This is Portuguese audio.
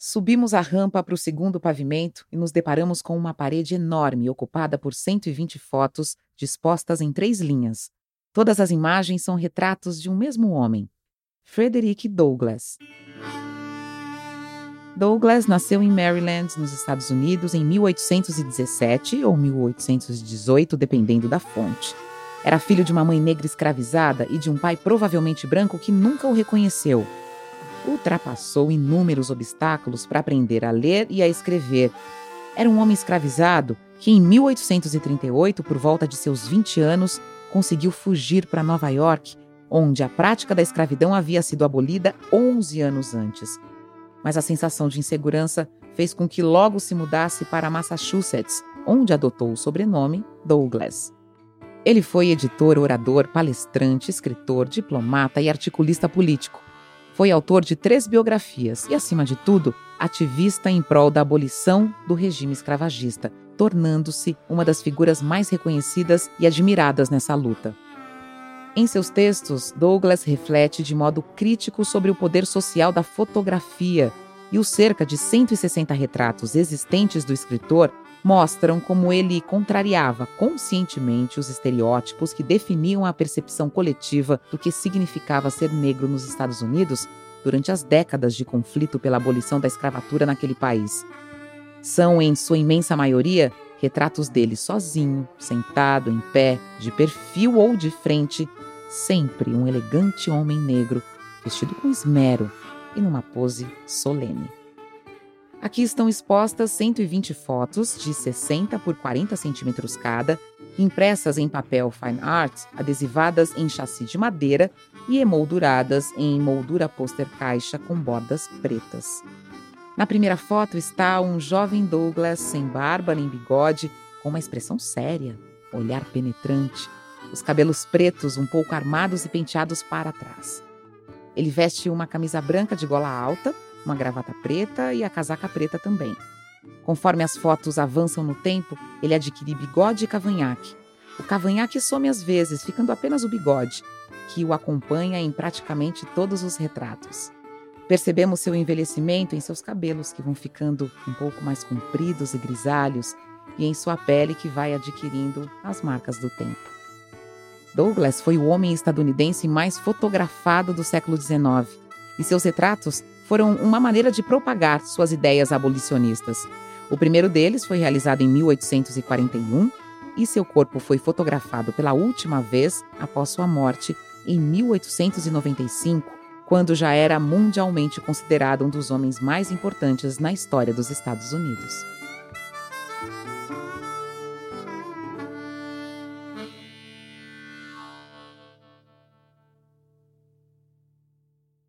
Subimos a rampa para o segundo pavimento e nos deparamos com uma parede enorme ocupada por 120 fotos dispostas em três linhas. Todas as imagens são retratos de um mesmo homem, Frederick Douglass. Douglas nasceu em Maryland, nos Estados Unidos, em 1817 ou 1818, dependendo da fonte. Era filho de uma mãe negra escravizada e de um pai provavelmente branco que nunca o reconheceu. Ultrapassou inúmeros obstáculos para aprender a ler e a escrever. Era um homem escravizado que, em 1838, por volta de seus 20 anos, conseguiu fugir para Nova York, onde a prática da escravidão havia sido abolida 11 anos antes mas a sensação de insegurança fez com que logo se mudasse para Massachusetts, onde adotou o sobrenome Douglas. Ele foi editor, orador, palestrante, escritor, diplomata e articulista político. Foi autor de três biografias e, acima de tudo, ativista em prol da abolição do regime escravagista, tornando-se uma das figuras mais reconhecidas e admiradas nessa luta. Em seus textos, Douglas reflete de modo crítico sobre o poder social da fotografia, e os cerca de 160 retratos existentes do escritor mostram como ele contrariava conscientemente os estereótipos que definiam a percepção coletiva do que significava ser negro nos Estados Unidos durante as décadas de conflito pela abolição da escravatura naquele país. São, em sua imensa maioria, retratos dele sozinho, sentado, em pé, de perfil ou de frente, sempre um elegante homem negro, vestido com esmero e numa pose solene. Aqui estão expostas 120 fotos de 60 por 40 centímetros cada, impressas em papel fine art, adesivadas em chassi de madeira e emolduradas em moldura pôster caixa com bordas pretas. Na primeira foto está um jovem Douglas sem barba nem bigode, com uma expressão séria, olhar penetrante, os cabelos pretos um pouco armados e penteados para trás. Ele veste uma camisa branca de gola alta, uma gravata preta e a casaca preta também. Conforme as fotos avançam no tempo, ele adquire bigode e cavanhaque. O cavanhaque some às vezes, ficando apenas o bigode, que o acompanha em praticamente todos os retratos. Percebemos seu envelhecimento em seus cabelos, que vão ficando um pouco mais compridos e grisalhos, e em sua pele, que vai adquirindo as marcas do tempo. Douglas foi o homem estadunidense mais fotografado do século XIX, e seus retratos foram uma maneira de propagar suas ideias abolicionistas. O primeiro deles foi realizado em 1841 e seu corpo foi fotografado pela última vez após sua morte em 1895, quando já era mundialmente considerado um dos homens mais importantes na história dos Estados Unidos.